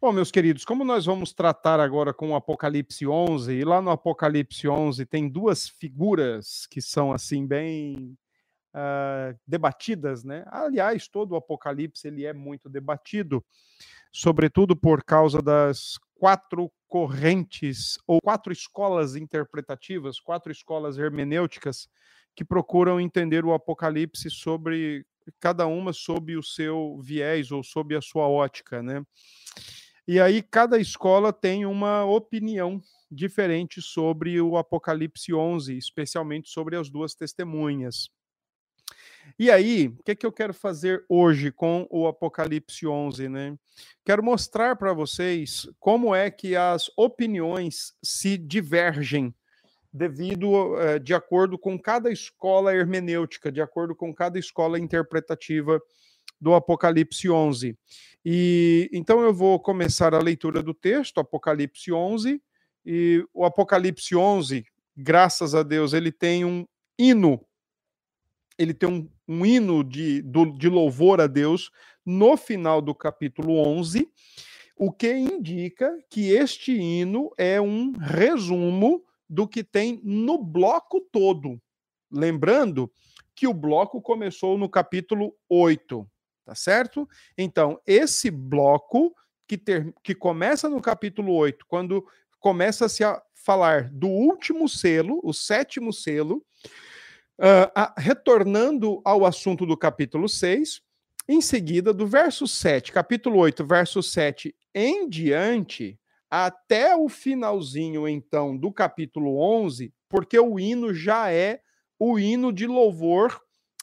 Bom, meus queridos, como nós vamos tratar agora com o Apocalipse 11, e lá no Apocalipse 11 tem duas figuras que são assim bem uh, debatidas, né? Aliás, todo o Apocalipse ele é muito debatido, sobretudo por causa das quatro correntes ou quatro escolas interpretativas, quatro escolas hermenêuticas que procuram entender o Apocalipse sobre cada uma sob o seu viés ou sob a sua ótica, né? E aí cada escola tem uma opinião diferente sobre o Apocalipse 11, especialmente sobre as duas testemunhas. E aí, o que, é que eu quero fazer hoje com o Apocalipse 11, né? Quero mostrar para vocês como é que as opiniões se divergem devido uh, de acordo com cada escola hermenêutica, de acordo com cada escola interpretativa do Apocalipse 11. E então eu vou começar a leitura do texto, Apocalipse 11, e o Apocalipse 11, graças a Deus, ele tem um hino, ele tem um, um hino de, do, de louvor a Deus no final do capítulo 11, o que indica que este hino é um resumo do que tem no bloco todo. Lembrando que o bloco começou no capítulo 8 tá certo? Então, esse bloco que, ter, que começa no capítulo 8, quando começa-se a falar do último selo, o sétimo selo, uh, a, retornando ao assunto do capítulo 6, em seguida, do verso 7, capítulo 8, verso 7 em diante, até o finalzinho, então, do capítulo 11, porque o hino já é o hino de louvor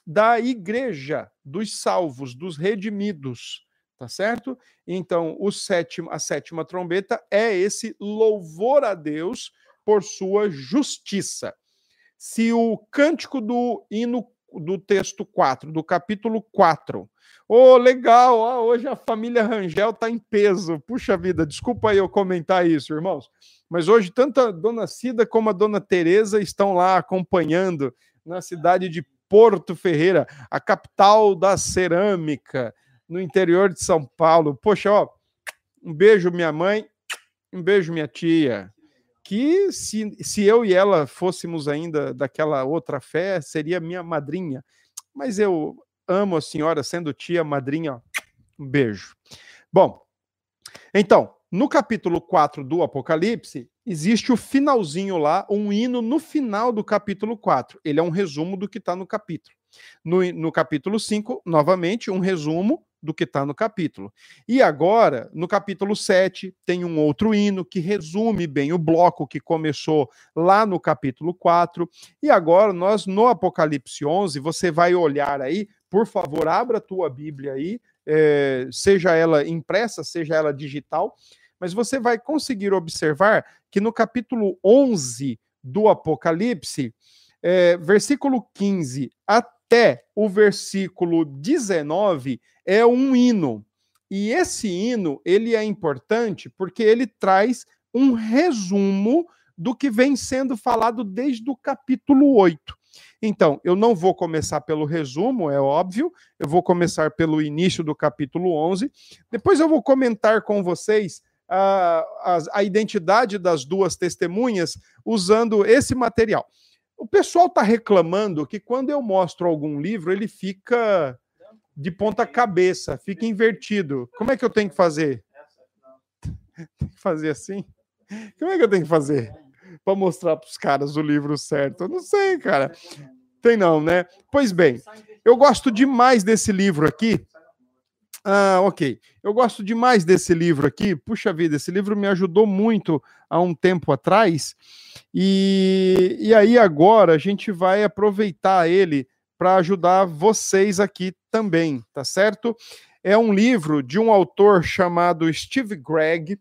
da igreja, dos salvos, dos redimidos, tá certo? Então, o sétimo, a sétima trombeta é esse louvor a Deus por sua justiça. Se o cântico do hino do texto 4, do capítulo 4. Ô, oh, legal, oh, hoje a família Rangel está em peso. Puxa vida, desculpa aí eu comentar isso, irmãos. Mas hoje tanto a dona Cida como a dona Teresa estão lá acompanhando na cidade de Porto Ferreira, a capital da cerâmica, no interior de São Paulo. Poxa, ó, um beijo, minha mãe, um beijo, minha tia. Que se, se eu e ela fôssemos ainda daquela outra fé, seria minha madrinha. Mas eu amo a senhora, sendo tia, madrinha, um beijo. Bom, então, no capítulo 4 do Apocalipse, existe o finalzinho lá, um hino no final do capítulo 4. Ele é um resumo do que está no capítulo. No, no capítulo 5, novamente, um resumo do que está no capítulo. E agora, no capítulo 7, tem um outro hino que resume bem o bloco que começou lá no capítulo 4. E agora, nós, no Apocalipse 11, você vai olhar aí, por favor, abra a tua Bíblia aí, é, seja ela impressa, seja ela digital, mas você vai conseguir observar que no capítulo 11 do Apocalipse, é, versículo 15 até o versículo 19 é um hino. E esse hino, ele é importante porque ele traz um resumo do que vem sendo falado desde o capítulo 8. Então, eu não vou começar pelo resumo, é óbvio, eu vou começar pelo início do capítulo 11. Depois eu vou comentar com vocês a, a, a identidade das duas testemunhas usando esse material. O pessoal está reclamando que quando eu mostro algum livro, ele fica de ponta cabeça, fica invertido. Como é que eu tenho que fazer? Tem que fazer assim? Como é que eu tenho que fazer? Para mostrar para os caras o livro certo? Eu não sei, cara. Tem não, né? Pois bem, eu gosto demais desse livro aqui. Ah, ok. Eu gosto demais desse livro aqui. Puxa vida, esse livro me ajudou muito há um tempo atrás. E, e aí agora a gente vai aproveitar ele para ajudar vocês aqui também, tá certo? É um livro de um autor chamado Steve Gregg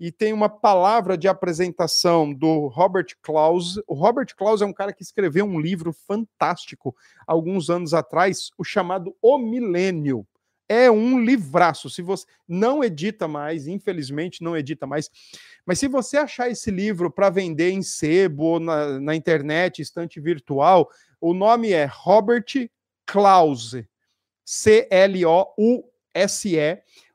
e tem uma palavra de apresentação do Robert Klaus. O Robert Klaus é um cara que escreveu um livro fantástico alguns anos atrás, o chamado O Milênio. É um livraço. Se você não edita mais, infelizmente não edita mais, mas se você achar esse livro para vender em sebo ou na, na internet, estante virtual, o nome é Robert Klause, C-L-O-U-S-E,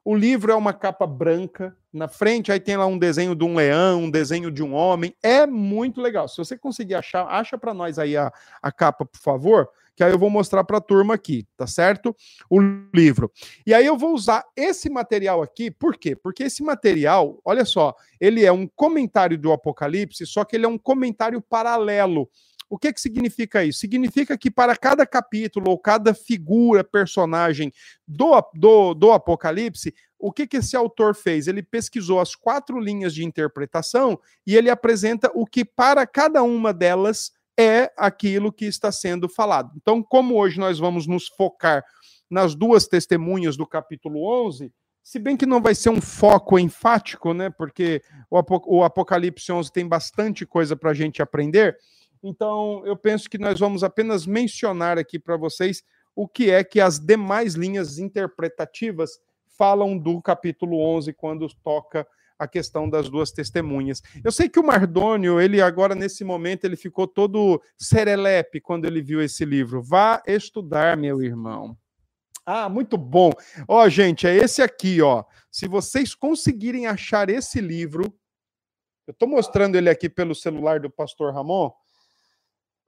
O livro é uma capa branca, na frente aí tem lá um desenho de um leão, um desenho de um homem. É muito legal. Se você conseguir achar, acha para nós aí a, a capa, por favor, que aí eu vou mostrar para a turma aqui, tá certo? O livro. E aí eu vou usar esse material aqui, por quê? Porque esse material, olha só, ele é um comentário do Apocalipse, só que ele é um comentário paralelo. O que, que significa isso? Significa que para cada capítulo ou cada figura, personagem do, do, do Apocalipse, o que, que esse autor fez? Ele pesquisou as quatro linhas de interpretação e ele apresenta o que para cada uma delas é aquilo que está sendo falado. Então, como hoje nós vamos nos focar nas duas testemunhas do capítulo 11, se bem que não vai ser um foco enfático, né? Porque o Apocalipse 11 tem bastante coisa para a gente aprender. Então, eu penso que nós vamos apenas mencionar aqui para vocês o que é que as demais linhas interpretativas falam do capítulo 11 quando toca a questão das duas testemunhas. Eu sei que o Mardônio, ele agora nesse momento, ele ficou todo serelepe quando ele viu esse livro. Vá estudar, meu irmão. Ah, muito bom. Ó, gente, é esse aqui, ó. Se vocês conseguirem achar esse livro, eu estou mostrando ele aqui pelo celular do pastor Ramon,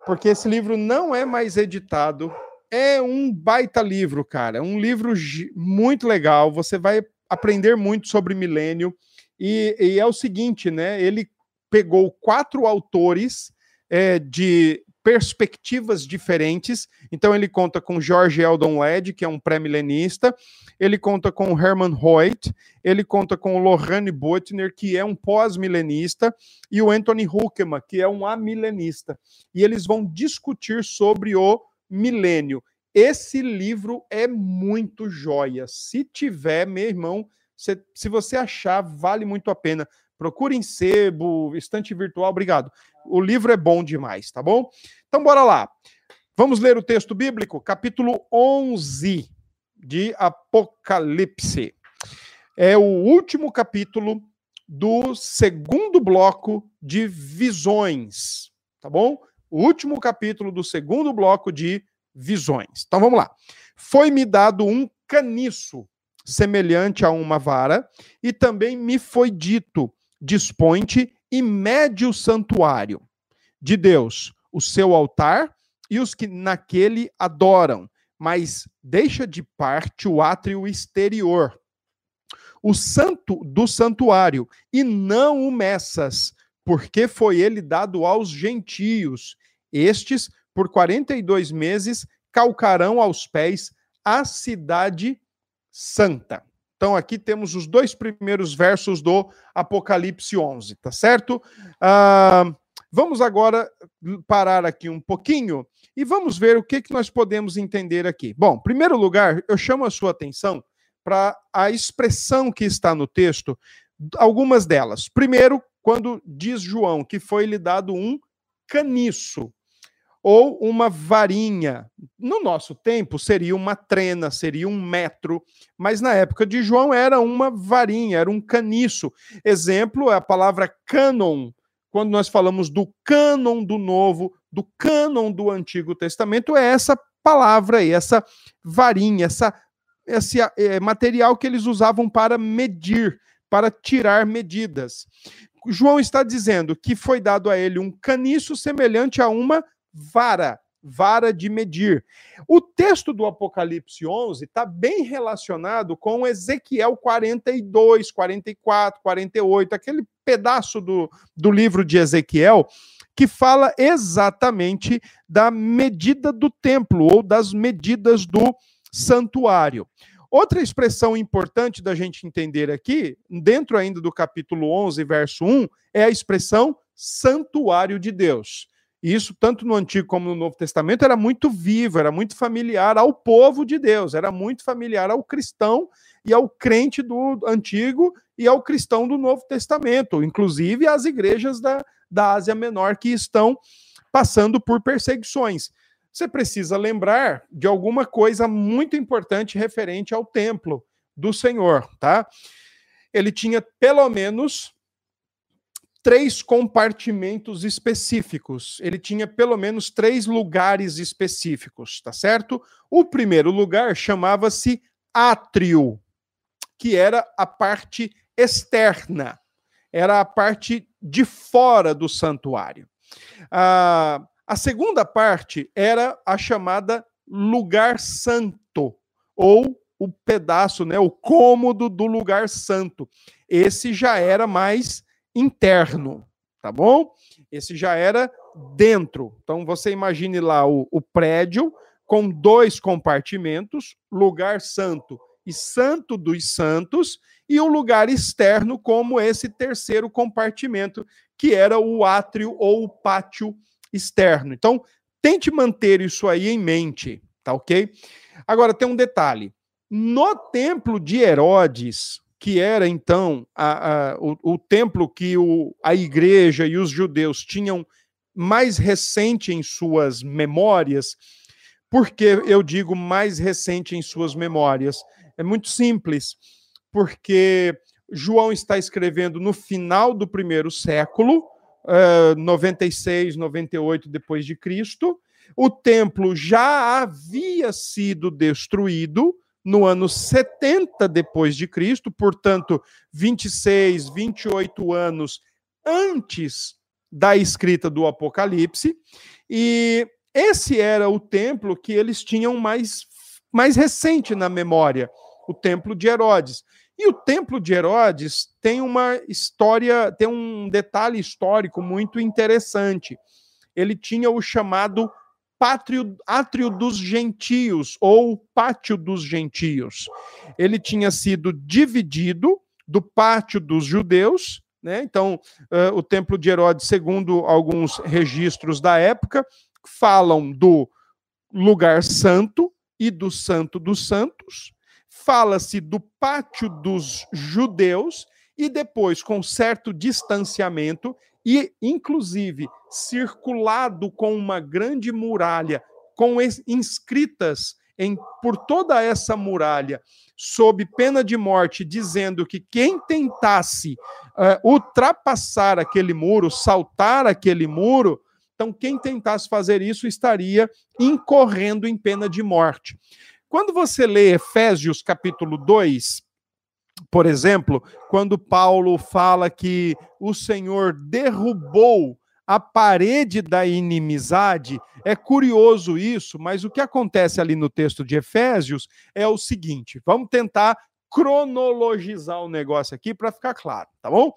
porque esse livro não é mais editado. É um baita livro, cara. Um livro muito legal. Você vai aprender muito sobre milênio. E, e é o seguinte, né? Ele pegou quatro autores é, de perspectivas diferentes. Então ele conta com George Eldon Led, que é um pré-milenista, ele conta com Herman Hoyt, ele conta com Lorraine Botner, que é um pós-milenista, e o Anthony Huckman, que é um amilenista. E eles vão discutir sobre o milênio. Esse livro é muito joia. Se tiver, meu irmão, se, se você achar, vale muito a pena. Procure em sebo, estante virtual, obrigado. O livro é bom demais, tá bom? Então, bora lá. Vamos ler o texto bíblico, capítulo 11 de Apocalipse. É o último capítulo do segundo bloco de visões, tá bom? O último capítulo do segundo bloco de visões. Então vamos lá. Foi-me dado um caniço semelhante a uma vara, e também me foi dito: dispõe-te e mede o santuário de Deus, o seu altar e os que naquele adoram, mas deixa de parte o átrio exterior, o santo do santuário, e não o meças, porque foi ele dado aos gentios. Estes, por 42 meses, calcarão aos pés a cidade santa. Então, aqui temos os dois primeiros versos do Apocalipse 11, tá certo? Ah, vamos agora parar aqui um pouquinho e vamos ver o que, que nós podemos entender aqui. Bom, em primeiro lugar, eu chamo a sua atenção para a expressão que está no texto, algumas delas. Primeiro, quando diz João que foi lhe dado um caniço ou uma varinha. No nosso tempo seria uma trena, seria um metro, mas na época de João era uma varinha, era um caniço. Exemplo é a palavra cânon. Quando nós falamos do cânon do Novo, do cânon do Antigo Testamento, é essa palavra aí, essa varinha, essa, esse é, material que eles usavam para medir, para tirar medidas. João está dizendo que foi dado a ele um caniço semelhante a uma vara, vara de medir. O texto do Apocalipse 11 está bem relacionado com Ezequiel 42, 44, 48, aquele pedaço do, do livro de Ezequiel que fala exatamente da medida do templo ou das medidas do santuário. Outra expressão importante da gente entender aqui, dentro ainda do capítulo 11, verso 1, é a expressão santuário de Deus. E isso, tanto no Antigo como no Novo Testamento, era muito vivo, era muito familiar ao povo de Deus, era muito familiar ao cristão e ao crente do Antigo e ao cristão do Novo Testamento, inclusive às igrejas da, da Ásia Menor que estão passando por perseguições. Você precisa lembrar de alguma coisa muito importante referente ao templo do Senhor, tá? Ele tinha pelo menos três compartimentos específicos. Ele tinha pelo menos três lugares específicos, tá certo? O primeiro lugar chamava-se átrio. que era a parte externa, era a parte de fora do santuário. A, a segunda parte era a chamada lugar santo, ou o pedaço, né, o cômodo do lugar santo. Esse já era mais interno, tá bom? Esse já era dentro. Então você imagine lá o, o prédio com dois compartimentos, lugar santo e santo dos santos, e um lugar externo como esse terceiro compartimento, que era o átrio ou o pátio externo. Então, tente manter isso aí em mente, tá ok? Agora, tem um detalhe. No templo de Herodes, que era então a, a, o, o, templo que o, a igreja e os judeus tinham mais recente em suas memórias, por que eu digo mais recente em suas memórias? É muito simples, porque João está escrevendo no final do primeiro século, uh, 96, 98 depois de Cristo. O templo já havia sido destruído no ano 70 depois de Cristo, portanto, 26, 28 anos antes da escrita do Apocalipse, e esse era o templo que eles tinham mais, mais recente na memória, o templo de Herodes. E o templo de Herodes tem uma história, tem um detalhe histórico muito interessante. Ele tinha o chamado pátrio, átrio dos gentios, ou pátio dos gentios. Ele tinha sido dividido do pátio dos judeus, né? Então, uh, o templo de Herodes, segundo alguns registros da época, falam do lugar santo e do santo dos santos, fala-se do pátio dos judeus e depois, com certo distanciamento e, inclusive, circulado com uma grande muralha, com inscritas em, por toda essa muralha, sob pena de morte, dizendo que quem tentasse uh, ultrapassar aquele muro, saltar aquele muro, então quem tentasse fazer isso estaria incorrendo em pena de morte. Quando você lê Efésios capítulo 2, por exemplo, quando Paulo fala que o Senhor derrubou a parede da inimizade, é curioso isso, mas o que acontece ali no texto de Efésios é o seguinte: vamos tentar cronologizar o negócio aqui para ficar claro, tá bom?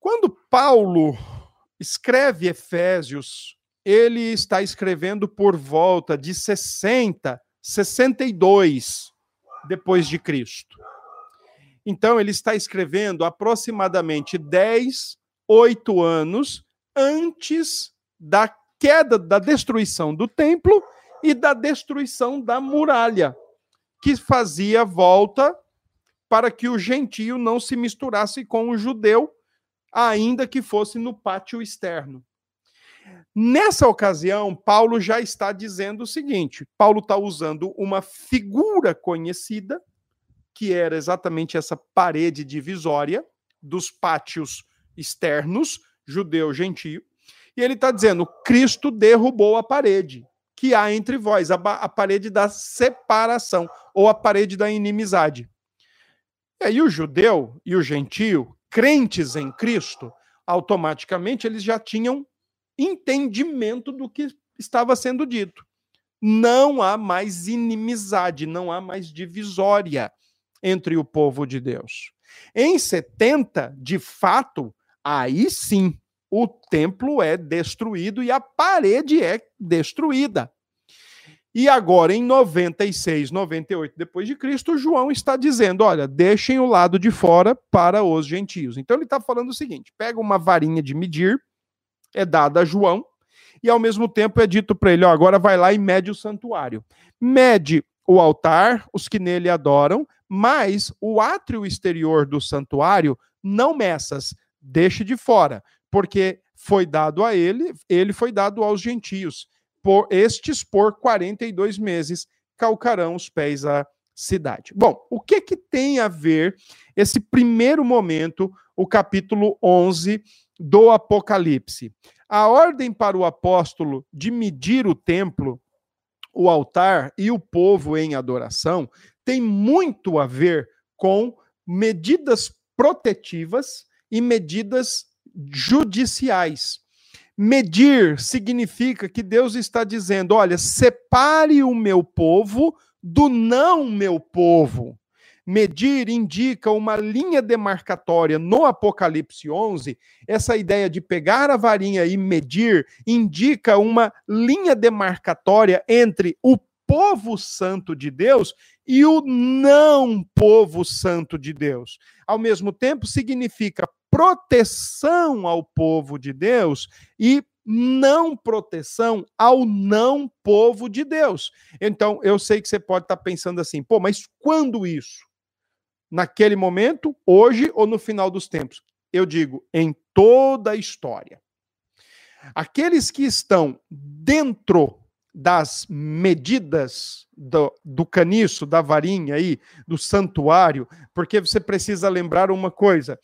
Quando Paulo escreve Efésios, ele está escrevendo por volta de 60, 62 depois de Cristo. Então, ele está escrevendo aproximadamente 10, 8 anos antes da queda, da destruição do templo e da destruição da muralha, que fazia volta para que o gentio não se misturasse com o judeu, ainda que fosse no pátio externo. Nessa ocasião, Paulo já está dizendo o seguinte: Paulo está usando uma figura conhecida que era exatamente essa parede divisória dos pátios externos, judeu-gentio, e ele está dizendo: Cristo derrubou a parede que há entre vós, a, a, parede da separação, ou a parede da inimizade. E aí o judeu e o gentio, crentes em Cristo, automaticamente eles já tinham entendimento do que estava sendo dito. Não há mais inimizade, não há mais divisória entre o povo de Deus. Em 70, de fato, aí sim, o templo é destruído e a parede é destruída. E agora, em 96, 98 depois de Cristo, João está dizendo: olha, deixem o lado de fora para os gentios. Então ele está falando o seguinte: pega uma varinha de medir, é dada a João, e ao mesmo tempo é dito para ele: ó, agora vai lá e mede o santuário. Mede o altar, os que nele adoram, mas o átrio exterior do santuário não meças, deixe de fora, porque foi dado a ele, ele foi dado aos gentios. Por estes por 42 meses calcarão os pés à cidade. Bom, o que que tem a ver esse primeiro momento, o capítulo 11 do Apocalipse? A ordem para o apóstolo de medir o templo o altar e o povo em adoração tem muito a ver com medidas protetivas e medidas judiciais. Medir significa que Deus está dizendo: olha, separe o meu povo do não meu povo. Medir indica uma linha demarcatória no Apocalipse 11. Essa ideia de pegar a varinha e medir indica uma linha demarcatória entre o povo santo de Deus e o não povo santo de Deus. Ao mesmo tempo, significa proteção ao povo de Deus e não proteção ao não povo de Deus. Então, eu sei que você pode estar pensando assim, pô, mas quando isso? Naquele momento, hoje ou no final dos tempos? Eu digo, em toda a história. Aqueles que estão dentro das medidas do, do caniço, da varinha aí, do santuário, porque você precisa lembrar uma coisa: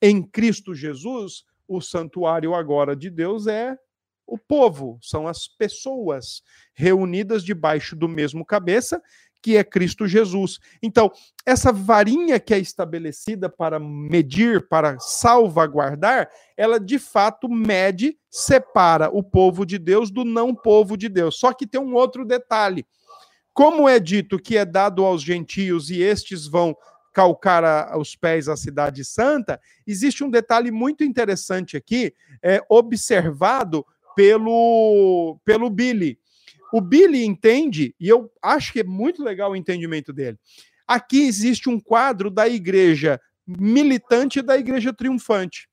em Cristo Jesus, o santuário agora de Deus é o povo, são as pessoas reunidas debaixo do mesmo cabeça, que é Cristo Jesus. Então, essa varinha que é estabelecida para medir, para salvaguardar, ela de fato mede, separa o povo de Deus do não povo de Deus. Só que tem um outro detalhe. Como é dito que é dado aos gentios e estes vão calcar a, os pés à cidade santa, existe um detalhe muito interessante aqui, é, observado pelo, pelo Billy. O Billy entende, e eu acho que é muito legal o entendimento dele. Aqui existe um quadro da igreja militante e da igreja triunfante.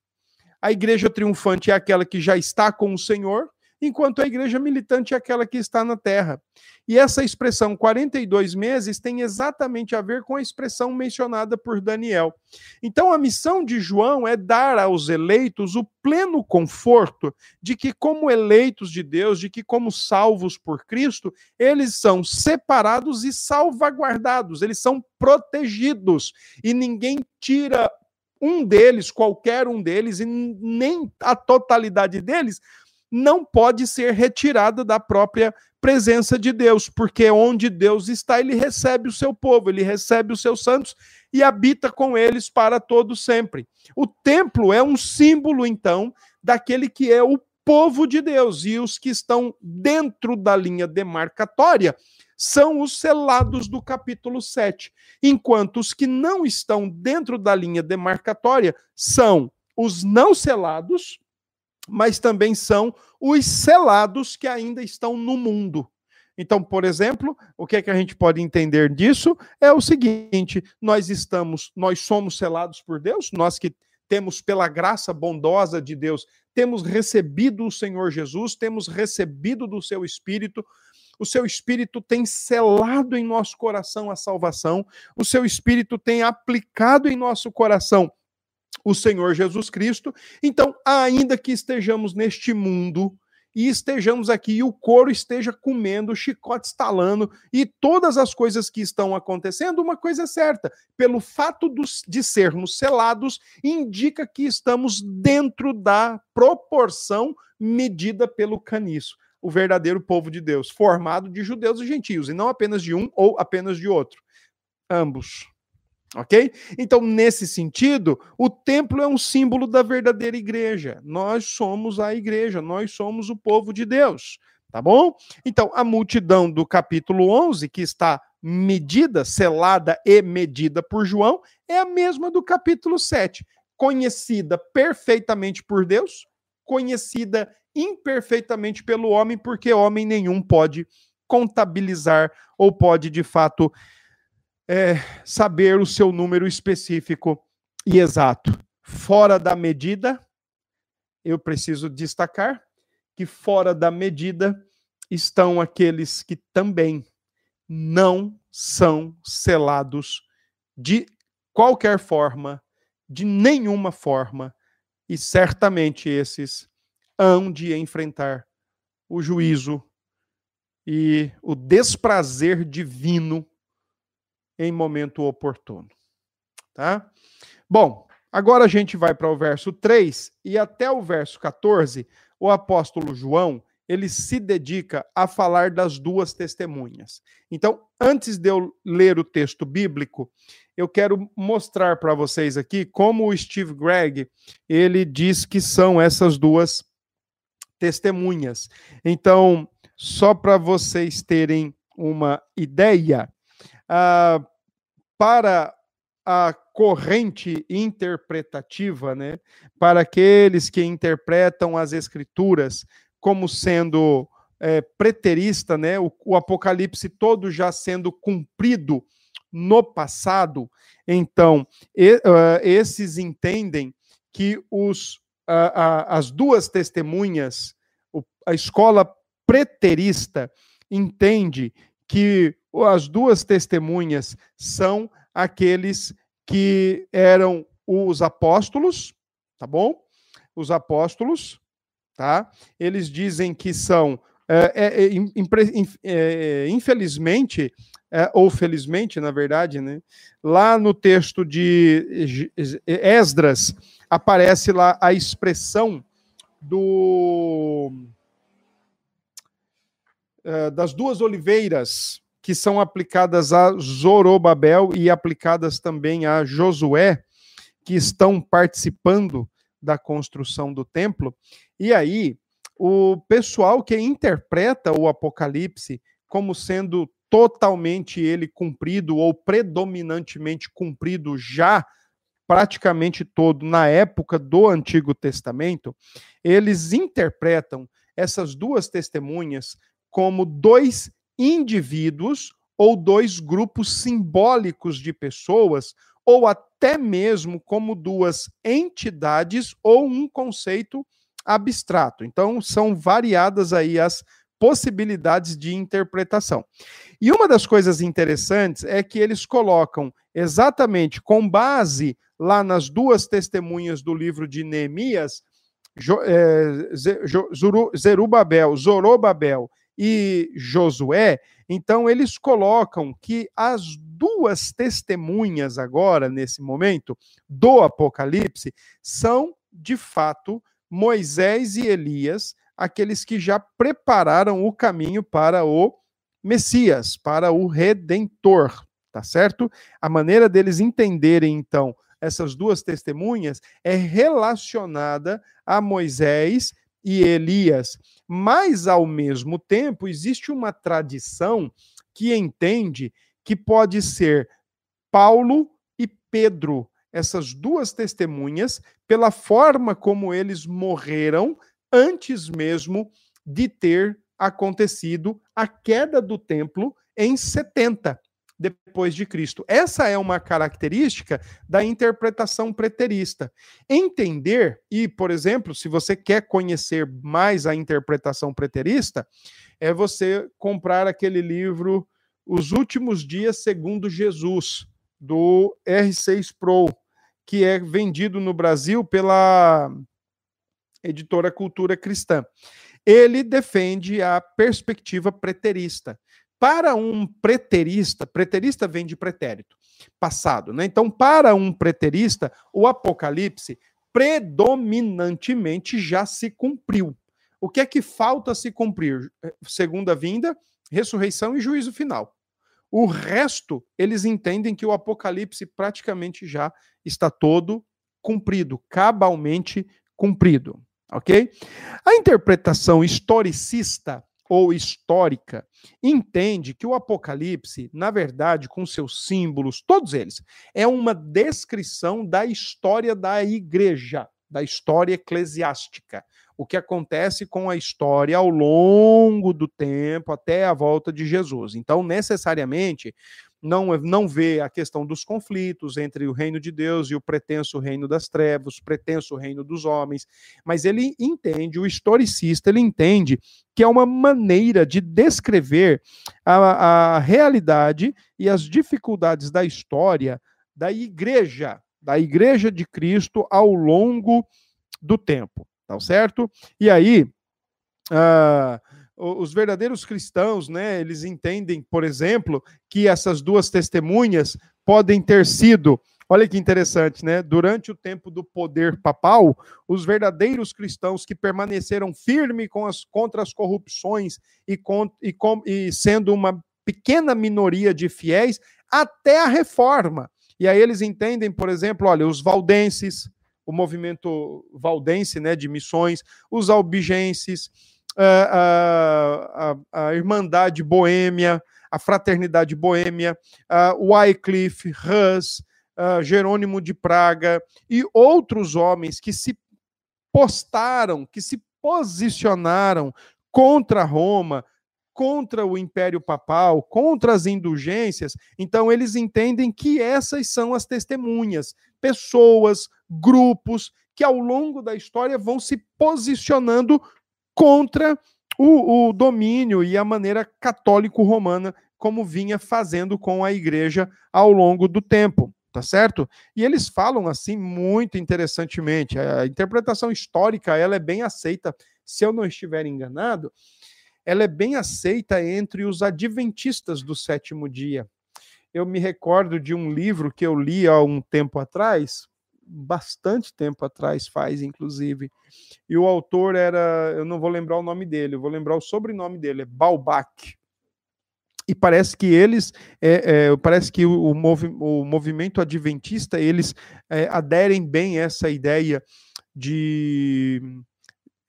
A igreja triunfante é aquela que já está com o Senhor, enquanto a igreja militante é aquela que está na terra. E essa expressão 42 meses tem exatamente a ver com a expressão mencionada por Daniel. Então, a missão de João é dar aos eleitos o pleno conforto de que, como eleitos de Deus, de que, como salvos por Cristo, eles são separados e salvaguardados, eles são protegidos, e ninguém tira um deles, qualquer um deles, e nem a totalidade deles, não pode ser retirada da própria presença de Deus, porque onde Deus está, ele recebe o seu povo, ele recebe os seus santos e habita com eles para todo sempre. O templo é um símbolo então daquele que é o povo de Deus e os que estão dentro da linha demarcatória são os selados do capítulo 7, enquanto os que não estão dentro da linha demarcatória são os não selados, mas também são os selados que ainda estão no mundo. Então, por exemplo, o que é que a gente pode entender disso é o seguinte: nós estamos, nós somos selados por Deus, nós que temos pela graça bondosa de Deus, temos recebido o Senhor Jesus, temos recebido do seu espírito, o seu espírito tem selado em nosso coração a salvação, o seu espírito tem aplicado em nosso coração o Senhor Jesus Cristo. Então, ainda que estejamos neste mundo e estejamos aqui e o couro esteja comendo, o chicote estalando e todas as coisas que estão acontecendo, uma coisa é certa: pelo fato dos, de sermos selados, indica que estamos dentro da proporção medida pelo caniço. O verdadeiro povo de Deus, formado de judeus e gentios, e não apenas de um ou apenas de outro. Ambos. Ok? Então, nesse sentido, o templo é um símbolo da verdadeira igreja. Nós somos a igreja, nós somos o povo de Deus. Tá bom? Então, a multidão do capítulo 11, que está medida, selada e medida por João, é a mesma do capítulo 7. Conhecida perfeitamente por Deus, conhecida imperfeitamente pelo homem, porque homem nenhum pode contabilizar ou pode, de fato, é, saber o seu número específico e exato. Fora da medida, eu preciso destacar que fora da medida estão aqueles que também não são selados de qualquer forma, de nenhuma forma, e certamente esses hão de enfrentar o juízo e o desprazer divino em momento oportuno. Tá? Bom, agora a gente vai para o verso 3 e até o verso 14, o apóstolo João, ele se dedica a falar das duas testemunhas. Então, antes de eu ler o texto bíblico, eu quero mostrar para vocês aqui como o Steve Gregg ele diz que são essas duas testemunhas. Então, só para vocês terem uma ideia, uh, para a corrente interpretativa, né, para aqueles que interpretam as escrituras como sendo é, preterista, né, o, o Apocalipse todo já sendo cumprido no passado, então e, uh, esses entendem que os, uh, uh, as duas testemunhas, o, a escola preterista entende que as duas testemunhas são aqueles que eram os apóstolos, tá bom? Os apóstolos, tá? Eles dizem que são, é, é, é, infelizmente, ou felizmente, na verdade, né? Lá no texto de Esdras aparece lá a expressão do das duas oliveiras que são aplicadas a Zorobabel e aplicadas também a Josué, que estão participando da construção do templo. E aí, o pessoal que interpreta o Apocalipse como sendo totalmente ele cumprido ou predominantemente cumprido já praticamente todo na época do Antigo Testamento, eles interpretam essas duas testemunhas como dois indivíduos ou dois grupos simbólicos de pessoas, ou até mesmo como duas entidades ou um conceito abstrato. Então, são variadas aí as possibilidades de interpretação. E uma das coisas interessantes é que eles colocam exatamente com base lá nas duas testemunhas do livro de Neemias, eh, Zerubabel, Zorobabel e Josué, então eles colocam que as duas testemunhas agora, nesse momento, do Apocalipse, são, de fato, Moisés e Elias, aqueles que já prepararam o caminho para o Messias, para o Redentor, tá certo? A maneira deles entenderem, então, essas duas testemunhas é relacionada a Moisés e Elias. Mas, ao mesmo tempo, existe uma tradição que entende que pode ser Paulo e Pedro, essas duas testemunhas, pela forma como eles morreram antes mesmo de ter acontecido a queda do templo em 70 depois de Cristo. Essa é uma característica da interpretação preterista. Entender, e, por exemplo, se você quer conhecer mais a interpretação preterista, é você comprar aquele livro Os Últimos Dias Segundo Jesus, do R6 Pro, que é vendido no Brasil pela editora Cultura Cristã. Ele defende a perspectiva preterista. Para um preterista, preterista vem de pretérito, passado, né? Então, para um preterista, o Apocalipse predominantemente já se cumpriu. O que é que falta se cumprir? Segunda vinda, ressurreição e juízo final. O resto, eles entendem que o Apocalipse praticamente já está todo cumprido, cabalmente cumprido, ok? A interpretação historicista ou histórica, entende que o Apocalipse, na verdade, com seus símbolos, todos eles, é uma descrição da história da igreja, da história eclesiástica. O que acontece com a história ao longo do tempo até a volta de Jesus. Então, necessariamente, não, não vê a questão dos conflitos entre o reino de Deus e o pretenso reino das trevas, pretenso reino dos homens, mas ele entende, o historicista, ele entende que é uma maneira de descrever a, a realidade e as dificuldades da história da igreja, da igreja de Cristo ao longo do tempo, tá certo? E aí, uh, os verdadeiros cristãos, né, eles entendem, por exemplo, que essas duas testemunhas podem ter sido, Olha que interessante, né? Durante o tempo do poder papal, os verdadeiros cristãos que permaneceram firmes com as, contra as corrupções e, com, e, com, e sendo uma pequena minoria de fiéis até a reforma. E aí eles entendem, por exemplo, olha, os valdenses, o movimento valdense né, de missões, os albigenses, a, a, a Irmandade Boêmia, a Fraternidade Boêmia, o Wycliffe, Hus, Jerônimo de Praga e outros homens que se postaram, que se posicionaram contra Roma, contra o Império Papal, contra as indulgências, então eles entendem que essas são as testemunhas, pessoas, grupos que ao longo da história vão se posicionando contra o, o domínio e a maneira católico-romana como vinha fazendo com a igreja ao longo do tempo, tá certo? E eles falam assim muito interessantemente, a interpretação histórica ela é bem aceita, se eu não estiver enganado, ela é bem aceita entre os adventistas do sétimo dia. Eu me recordo de um livro que eu li há um tempo atrás, bastante tempo atrás faz, inclusive. E o autor era, eu não vou lembrar o nome dele, eu vou lembrar o sobrenome dele, é Balbach. E parece que eles, é, é, parece que o, movi o, movimento adventista, eles é, aderem bem a essa ideia de,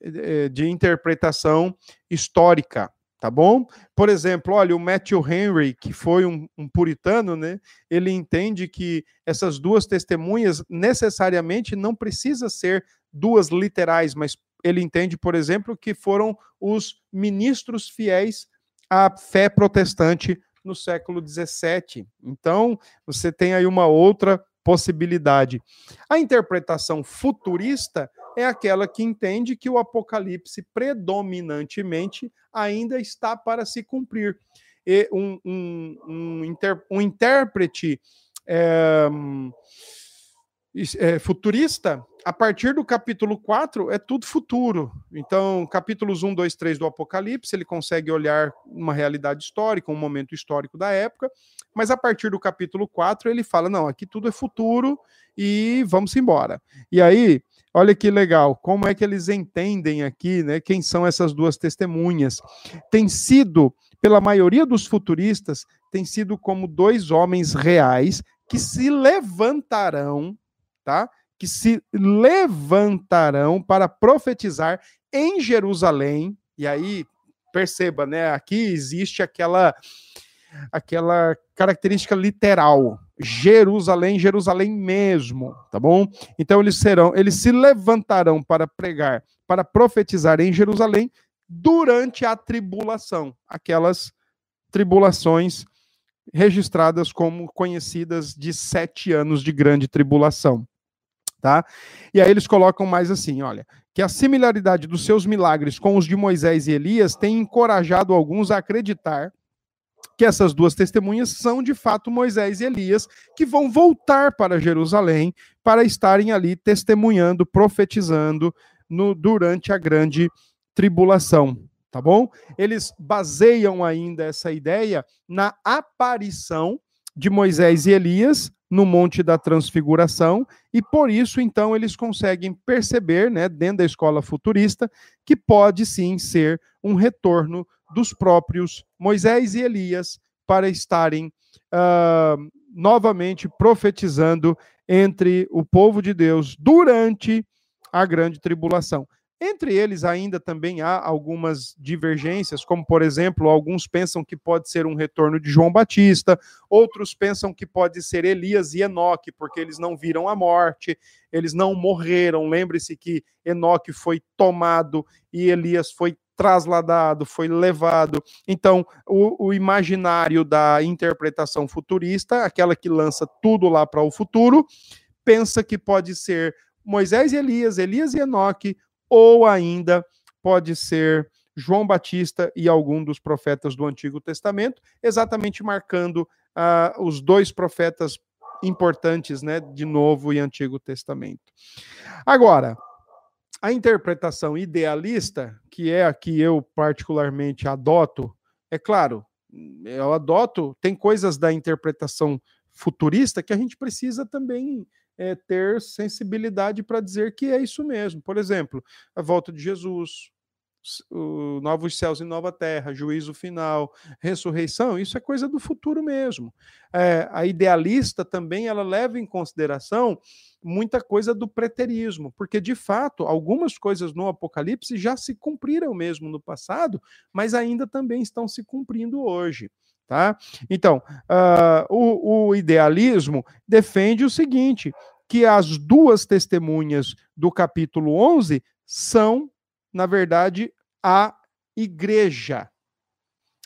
é, de interpretação histórica tá bom? Por exemplo, olha, o Matthew Henry, que foi um, um, puritano, né? Ele entende que essas duas testemunhas necessariamente não precisa ser duas literais, mas ele entende, por exemplo, que foram os ministros fiéis à fé protestante no século XVII. Então, você tem aí uma outra possibilidade. A interpretação futurista é aquela que entende que o Apocalipse predominantemente ainda está para se cumprir. E um, um, um, inter, um intérprete é, é, futurista, a partir do capítulo 4, é tudo futuro. Então, capítulos 1, 2, 3 do Apocalipse, ele consegue olhar uma realidade histórica, um momento histórico da época, mas a partir do capítulo 4, ele fala: não, aqui tudo é futuro e vamos embora. E aí, Olha que legal, como é que eles entendem aqui, né? Quem são essas duas testemunhas? Tem sido, pela maioria dos futuristas, tem sido como dois homens reais que se levantarão, tá? Que se levantarão para profetizar em Jerusalém. E aí, perceba, né? Aqui existe aquela aquela característica literal. Jerusalém, Jerusalém mesmo, tá bom? Então eles serão, eles se levantarão para pregar, para profetizar em Jerusalém durante a tribulação, aquelas tribulações registradas como conhecidas de sete anos de grande tribulação. Tá? E aí eles colocam mais assim, olha, que a similaridade dos seus milagres com os de Moisés e Elias tem encorajado alguns a acreditar que essas duas testemunhas são de fato Moisés e Elias, que vão voltar para Jerusalém para estarem ali testemunhando, profetizando no, durante a grande tribulação. Tá bom? Eles baseiam ainda essa ideia na aparição de Moisés e Elias no Monte da Transfiguração, e por isso, então, eles conseguem perceber, né, dentro da escola futurista, que pode sim ser um retorno dos próprios Moisés e Elias para estarem uh, novamente profetizando entre o povo de Deus durante a grande tribulação. Entre eles ainda também há algumas divergências, como por exemplo, alguns pensam que pode ser um retorno de João Batista, outros pensam que pode ser Elias e Enoque, porque eles não viram a morte, eles não morreram. Lembre-se que Enoque foi tomado e Elias foi trasladado, foi levado. Então, o, o, imaginário da interpretação futurista, aquela que lança tudo lá para o futuro, pensa que pode ser Moisés e Elias, Elias e Enoque, ou ainda pode ser João Batista e algum dos profetas do Antigo Testamento, exatamente marcando uh, os dois profetas importantes, né, de Novo e Antigo Testamento. Agora, a interpretação idealista, que é a que eu particularmente adoto, é claro, eu adoto, tem coisas da interpretação futurista que a gente precisa também é, ter sensibilidade para dizer que é isso mesmo. Por exemplo, a volta de Jesus, o novos céus e nova terra, juízo final, ressurreição, isso é coisa do futuro mesmo. É, a idealista também ela leva em consideração muita coisa do preterismo, porque de fato algumas coisas no Apocalipse já se cumpriram mesmo no passado, mas ainda também estão se cumprindo hoje. Tá? Então, uh, o, o idealismo defende o seguinte: que as duas testemunhas do capítulo 11 são na verdade, a igreja.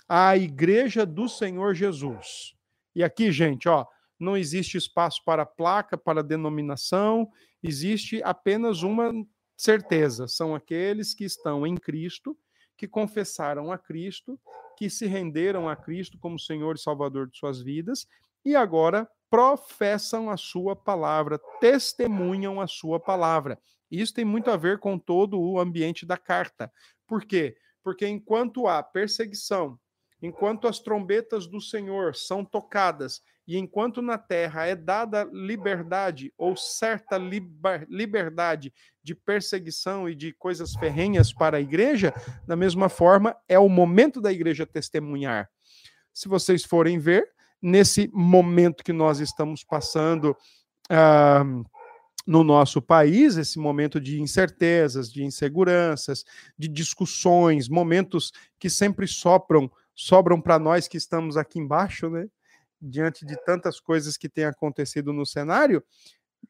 A igreja do Senhor Jesus. E aqui, gente, ó, não existe espaço para placa, para denominação, existe apenas uma certeza: são aqueles que estão em Cristo, que confessaram a Cristo, que se renderam a Cristo como Senhor e Salvador de suas vidas e agora professam a sua palavra, testemunham a sua palavra. Isso tem muito a ver com todo o ambiente da carta. Por quê? Porque enquanto há perseguição, enquanto as trombetas do Senhor são tocadas e enquanto na terra é dada liberdade ou certa liber, liberdade de perseguição e de coisas ferrenhas para a igreja, da mesma forma é o momento da igreja testemunhar. Se vocês forem ver, nesse momento que nós estamos passando, uh, no nosso país, esse momento de incertezas, de inseguranças, de discussões, momentos que sempre sopram, sobram para nós que estamos aqui embaixo, né? Diante de tantas coisas que têm acontecido no cenário,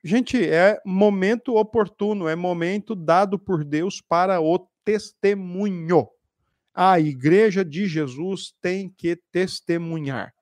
gente, é momento oportuno, é momento dado por Deus para o testemunho. A igreja de Jesus tem que testemunhar.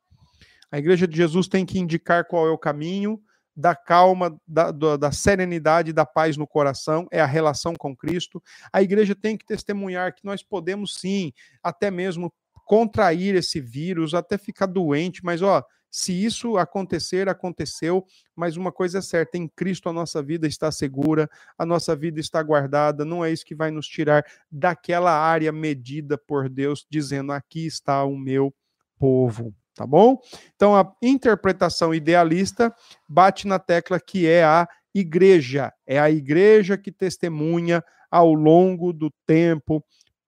A igreja de Jesus tem que indicar qual é o caminho, da calma, da, da, serenidade, da paz no coração, é a relação com Cristo. A igreja tem que testemunhar que nós podemos sim, até mesmo contrair esse vírus, até ficar doente, mas ó, se isso acontecer, aconteceu, mas uma coisa é certa, em Cristo a nossa vida está segura, a nossa vida está guardada, não é isso que vai nos tirar daquela área medida por Deus, dizendo aqui está o meu povo tá bom? Então a interpretação idealista bate na tecla que é a igreja, é a igreja que testemunha ao longo do tempo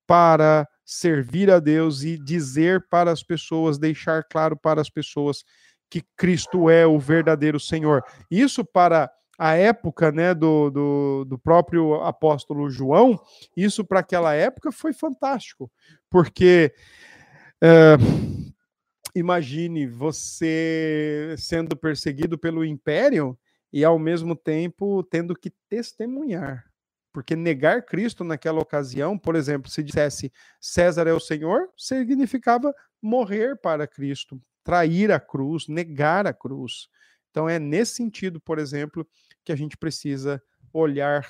para servir a Deus e dizer para as pessoas, deixar claro para as pessoas que Cristo é o verdadeiro Senhor. Isso para a época né, do, do, do próprio apóstolo João, isso para aquela época foi fantástico, porque é, imagine você sendo perseguido pelo império e ao mesmo tempo tendo que testemunhar. Porque negar Cristo naquela ocasião, por exemplo, se dissesse César é o Senhor, significava morrer para Cristo, trair a cruz, negar a cruz. Então é nesse sentido, por exemplo, que a gente precisa olhar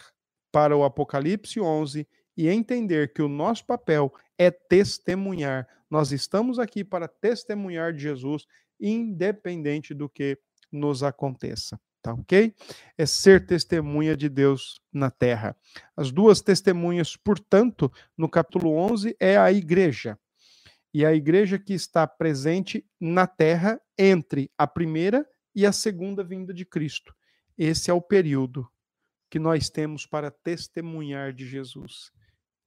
para o Apocalipse 11 e entender que o nosso papel é testemunhar. Nós estamos aqui para testemunhar de Jesus, independente do que nos aconteça. Tá ok? É ser testemunha de Deus na terra. As duas testemunhas, portanto, no capítulo 11 é a igreja. E a igreja que está presente na terra entre a primeira e a segunda vinda de Cristo. Esse é o período que nós temos para testemunhar de Jesus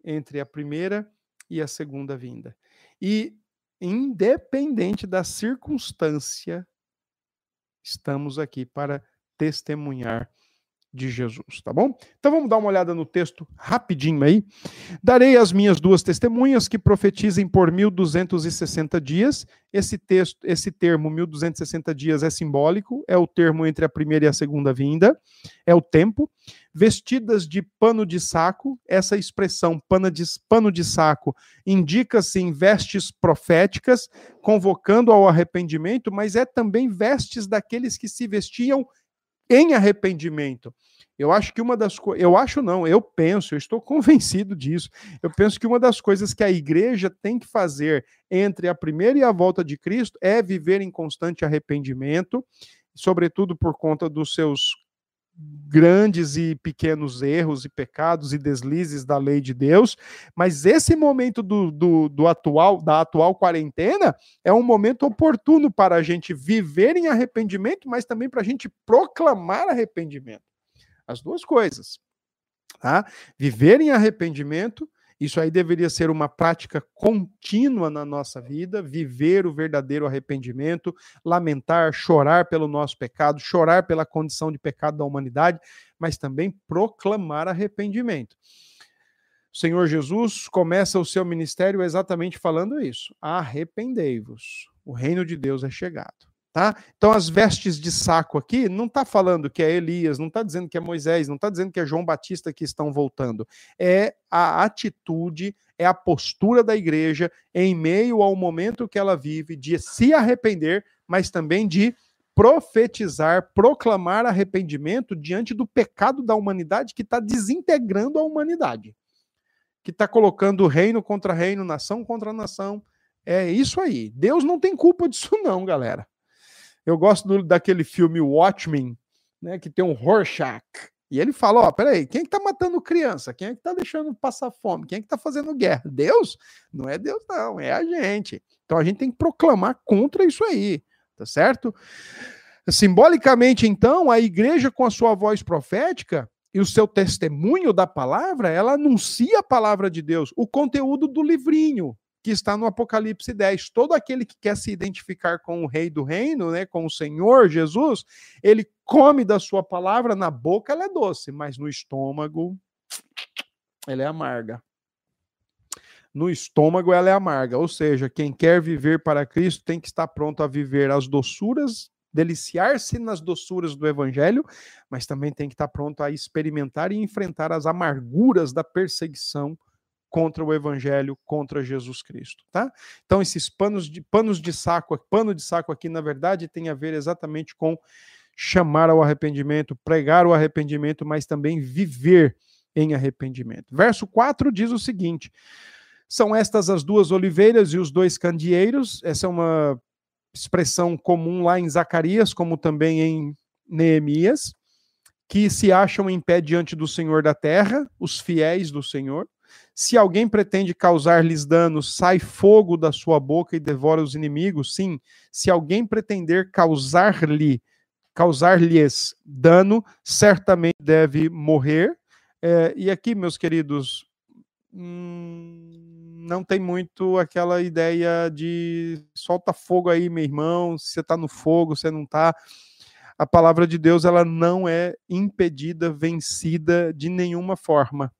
entre a primeira e a segunda vinda. E, independente da circunstância, estamos aqui para testemunhar de Jesus, tá bom? Então vamos dar uma olhada no texto rapidinho aí. Darei as minhas duas testemunhas que profetizem por 1260 dias. Esse texto, esse termo 1260 dias é simbólico, é o termo entre a primeira e a segunda vinda, é o tempo. Vestidas de pano de saco, essa expressão pano de, pano de saco indica-se em vestes proféticas, convocando ao arrependimento, mas é também vestes daqueles que se vestiam em arrependimento. Eu acho que uma das coisas, eu acho não, eu penso, eu estou convencido disso. Eu penso que uma das coisas que a igreja tem que fazer entre a primeira e a volta de Cristo é viver em constante arrependimento, sobretudo por conta dos seus grandes e pequenos erros e pecados e deslizes da lei de Deus, mas esse momento do, do, do, atual, da atual quarentena, é um momento oportuno para a gente viver em arrependimento, mas também para a gente proclamar arrependimento. As duas coisas. Tá? Viver em arrependimento isso aí deveria ser uma prática contínua na nossa vida, viver o verdadeiro arrependimento, lamentar, chorar pelo nosso pecado, chorar pela condição de pecado da humanidade, mas também proclamar arrependimento. O Senhor Jesus começa o seu ministério exatamente falando isso: arrependei-vos, o reino de Deus é chegado. Tá? Então, as vestes de saco aqui não está falando que é Elias, não está dizendo que é Moisés, não está dizendo que é João Batista que estão voltando. É a atitude, é a postura da igreja em meio ao momento que ela vive de se arrepender, mas também de profetizar, proclamar arrependimento diante do pecado da humanidade que está desintegrando a humanidade, que está colocando reino contra reino, nação contra nação. É isso aí. Deus não tem culpa disso, não, galera. Eu gosto do, daquele filme Watchmen, né, que tem um Rorschach. E ele fala: Ó, peraí, quem é que tá matando criança? Quem é que tá deixando passar fome? Quem é que tá fazendo guerra? Deus? Não é Deus, não, é a gente. Então a gente tem que proclamar contra isso aí, tá certo? Simbolicamente, então, a igreja, com a sua voz profética e o seu testemunho da palavra, ela anuncia a palavra de Deus, o conteúdo do livrinho, que está no Apocalipse 10. Todo aquele que quer se identificar com o rei do reino, né, com o Senhor Jesus, ele come da sua palavra, na boca ela é doce, mas no estômago ela é amarga. No estômago ela é amarga, ou seja, quem quer viver para Cristo tem que estar pronto a viver as doçuras, deliciar-se nas doçuras do evangelho, mas também tem que estar pronto a experimentar e enfrentar as amarguras da perseguição contra o evangelho, contra Jesus Cristo, tá? Então esses panos de panos de saco, pano de saco aqui na verdade tem a ver exatamente com chamar ao arrependimento, pregar o arrependimento, mas também viver em arrependimento. Verso 4 diz o seguinte: São estas as duas oliveiras e os dois candeeiros. Essa é uma expressão comum lá em Zacarias, como também em Neemias, que se acham em pé diante do Senhor da terra, os fiéis do Senhor. Se alguém pretende causar-lhes dano, sai fogo da sua boca e devora os inimigos. Sim, se alguém pretender causar-lhe causar-lhes dano, certamente deve morrer. É, e aqui, meus queridos, hum, não tem muito aquela ideia de solta fogo aí, meu irmão, se você está no fogo, você não está. A palavra de Deus ela não é impedida, vencida de nenhuma forma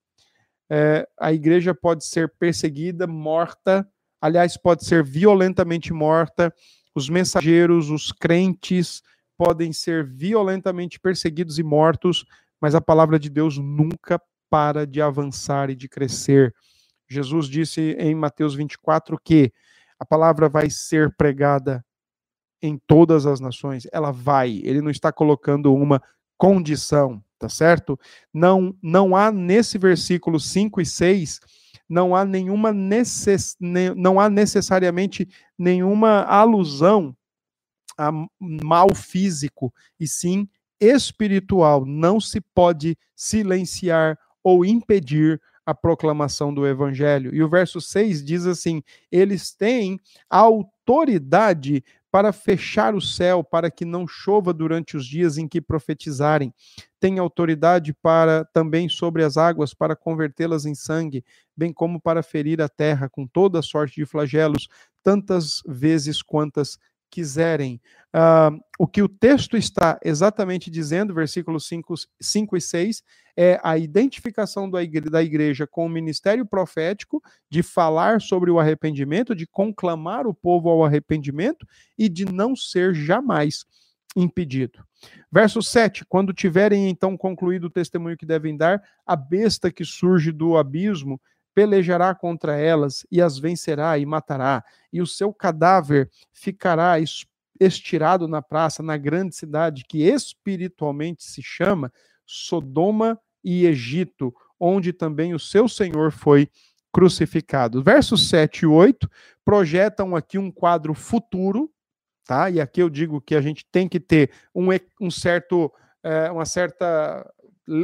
é, a igreja pode ser perseguida, morta, aliás, pode ser violentamente morta, os mensageiros, os crentes podem ser violentamente perseguidos e mortos, mas a palavra de Deus nunca para de avançar e de crescer. Jesus disse em Mateus 24 que a palavra vai ser pregada em todas as nações. Ela vai, ele não está colocando uma condição tá certo? Não, não há nesse versículo 5 e 6, não há nenhuma necess, não há necessariamente nenhuma alusão a mal físico, e sim espiritual. Não se pode silenciar ou impedir a proclamação do evangelho. E o verso 6 diz assim: eles têm autoridade para fechar o céu, para que não chova durante os dias em que profetizarem. Tem autoridade para também sobre as águas, para convertê-las em sangue, bem como para ferir a terra com toda sorte de flagelos, tantas vezes quantas quiserem. Uh, o que o texto está exatamente dizendo, versículos 5, 5 e 6, é a identificação da igreja, da igreja com o ministério profético, de falar sobre o arrependimento, de conclamar o povo ao arrependimento e de não ser jamais impedido. Verso 7: Quando tiverem então concluído o testemunho que devem dar, a besta que surge do abismo pelejará contra elas e as vencerá e matará, e o seu cadáver ficará estirado na praça, na grande cidade que espiritualmente se chama Sodoma e Egito, onde também o seu Senhor foi crucificado. Versos 7 e 8 projetam aqui um quadro futuro, tá? E aqui eu digo que a gente tem que ter um, um certo é, uma certa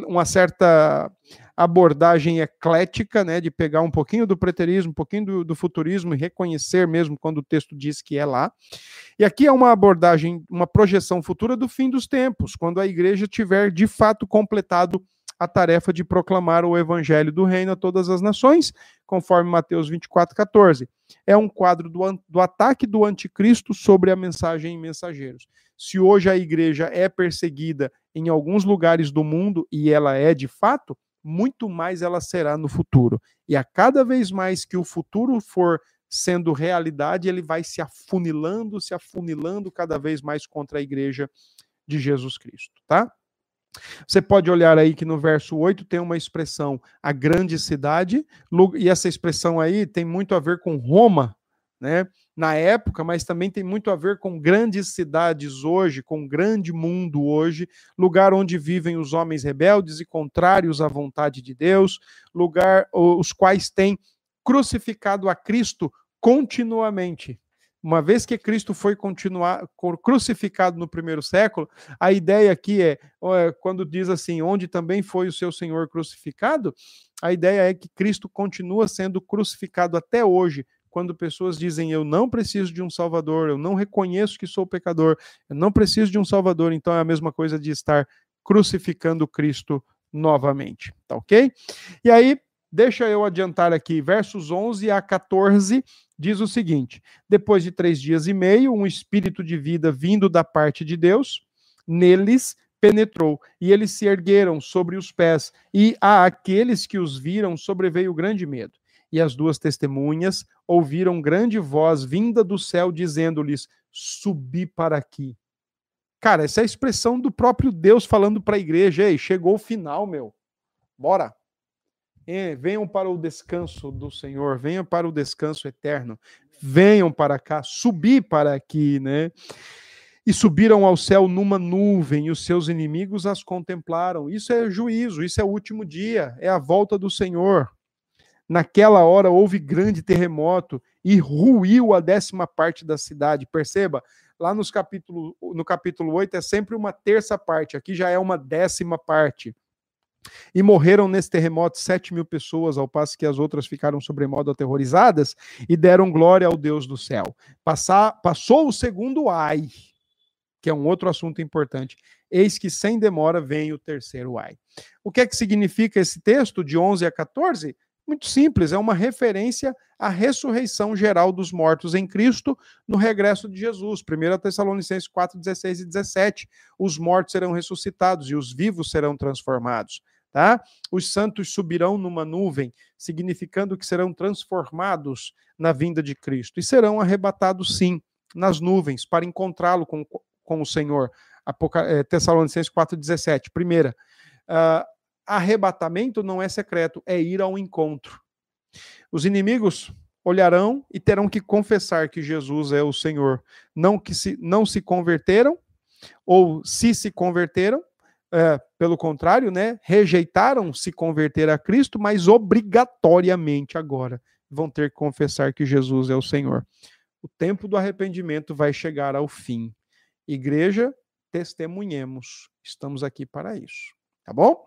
uma certa abordagem eclética, né, de pegar um pouquinho do preterismo, um pouquinho do, do, futurismo e reconhecer mesmo quando o texto diz que é lá. E aqui é uma abordagem, uma projeção futura do fim dos tempos, quando a igreja tiver de fato completado a tarefa de proclamar o evangelho do reino a todas as nações, conforme Mateus 24, 14. É um quadro do, do ataque do anticristo sobre a mensagem em mensageiros. Se hoje a igreja é perseguida em alguns lugares do mundo, e ela é de fato, muito mais ela será no futuro. E a cada vez mais que o futuro for sendo realidade, ele vai se afunilando, se afunilando cada vez mais contra a igreja de Jesus Cristo, tá? Você pode olhar aí que no verso 8 tem uma expressão, a grande cidade, e essa expressão aí tem muito a ver com Roma, né? Na época, mas também tem muito a ver com grandes cidades hoje, com grande mundo hoje, lugar onde vivem os homens rebeldes e contrários à vontade de Deus, lugar os quais têm crucificado a Cristo continuamente uma vez que Cristo foi continuar crucificado no primeiro século, a ideia aqui é, quando diz assim, onde também foi o seu Senhor crucificado, a ideia é que Cristo continua sendo crucificado até hoje, quando pessoas dizem eu não preciso de um salvador, eu não reconheço que sou pecador, eu não preciso de um salvador, então é a mesma coisa de estar crucificando Cristo novamente, tá OK? E aí, deixa eu adiantar aqui, versos 11 a 14 diz o seguinte: depois de três dias e meio, um espírito de vida vindo da parte de Deus neles penetrou, e eles se ergueram sobre os pés, e a aqueles que os viram sobreveio grande medo. E as duas testemunhas ouviram grande voz vinda do céu, dizendo-lhes: Subi para aqui. Cara, essa é a expressão do próprio Deus falando para a igreja: Ei, chegou o final, meu. Bora. É, venham para o descanso do Senhor, venham para o descanso eterno, venham para cá, subir para aqui, né? E subiram ao céu numa nuvem, e os seus inimigos as contemplaram. Isso é juízo, isso é o último dia, é a volta do Senhor. Naquela hora houve grande terremoto e ruiu a décima parte da cidade. Perceba, lá nos capítulo, no capítulo 8 é sempre uma terça parte, aqui já é uma décima parte. E morreram nesse terremoto sete mil pessoas, ao passo que as outras ficaram sobremodo aterrorizadas e deram glória ao Deus do céu. Passar, passou o segundo ai, que é um outro assunto importante. Eis que sem demora vem o terceiro ai. O que é que significa esse texto de 11 a 14? Muito simples, é uma referência à ressurreição geral dos mortos em Cristo no regresso de Jesus. 1 Tessalonicenses 4, 16 e 17. Os mortos serão ressuscitados e os vivos serão transformados. Tá? Os santos subirão numa nuvem, significando que serão transformados na vinda de Cristo e serão arrebatados, sim, nas nuvens para encontrá-lo com, com o Senhor. Apoca é, Tessalonicenses 4,17. Primeira, uh, arrebatamento não é secreto, é ir ao encontro. Os inimigos olharão e terão que confessar que Jesus é o Senhor. Não que se, não se converteram, ou se se converteram, é, pelo contrário, né, rejeitaram se converter a Cristo, mas obrigatoriamente agora vão ter que confessar que Jesus é o Senhor. O tempo do arrependimento vai chegar ao fim. Igreja, testemunhemos. Estamos aqui para isso. Tá bom?